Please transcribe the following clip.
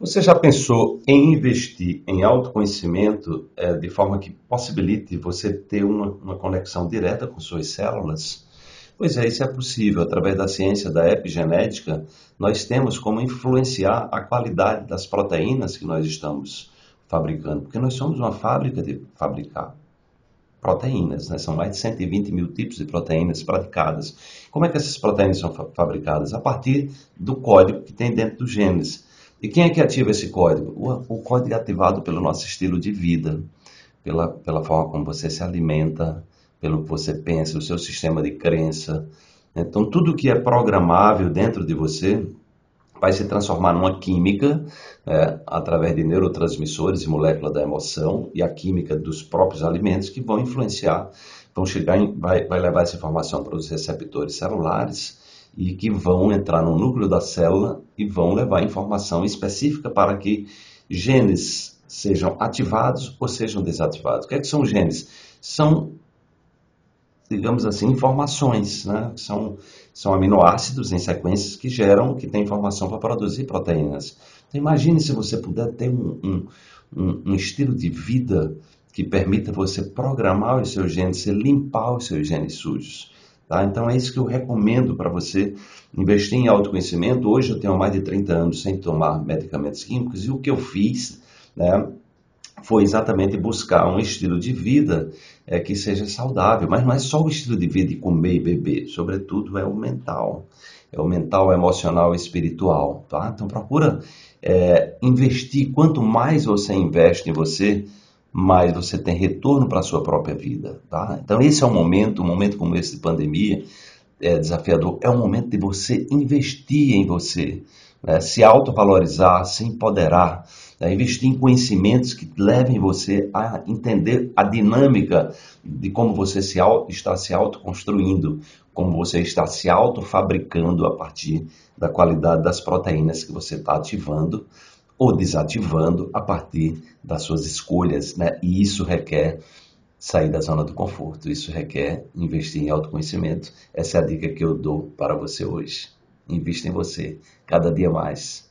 Você já pensou em investir em autoconhecimento é, de forma que possibilite você ter uma, uma, conexão direta com suas células? Pois é, isso é possível. Através da ciência da epigenética, nós temos como influenciar a qualidade das proteínas que nós estamos fabricando, porque nós somos uma fábrica de fabricar proteínas, né? são mais de 120 mil tipos de proteínas praticadas. Como é que essas proteínas são fabricadas? A partir do código que tem dentro dos genes. E quem é que ativa esse código? O, o código é ativado pelo nosso estilo de vida, pela, pela forma como você se alimenta, pelo que você pensa, o seu sistema de crença. Então, tudo que é programável dentro de você vai se transformar numa química é, através de neurotransmissores e moléculas da emoção e a química dos próprios alimentos que vão influenciar, vão chegar, em, vai, vai levar essa informação para os receptores celulares e que vão entrar no núcleo da célula e vão levar informação específica para que genes sejam ativados ou sejam desativados. O que, é que são genes? São, digamos assim, informações, né? são, são aminoácidos em sequências que geram, que têm informação para produzir proteínas. Então, imagine se você puder ter um, um, um, estilo de vida que permita você programar os seus genes, você limpar os seus genes sujos. Tá? Então é isso que eu recomendo para você investir em autoconhecimento. Hoje eu tenho mais de 30 anos sem tomar medicamentos químicos e o que eu fiz né, foi exatamente buscar um estilo de vida é, que seja saudável. Mas não é só o estilo de vida de comer e beber, sobretudo é o mental. É o mental, emocional e espiritual. Tá? Então procura é, investir. Quanto mais você investe em você, mais você tem retorno para a sua própria vida. Tá? Então, esse é o momento, um momento como esse de pandemia, é desafiador, é o momento de você investir em você, né? se autovalorizar, se empoderar, né? investir em conhecimentos que levem você a entender a dinâmica de como você se, está se autoconstruindo, como você está se autofabricando a partir da qualidade das proteínas que você está ativando ou desativando a partir das suas escolhas, né? E isso requer sair da zona do conforto, isso requer investir em autoconhecimento. Essa é a dica que eu dou para você hoje. Invista em você, cada dia mais.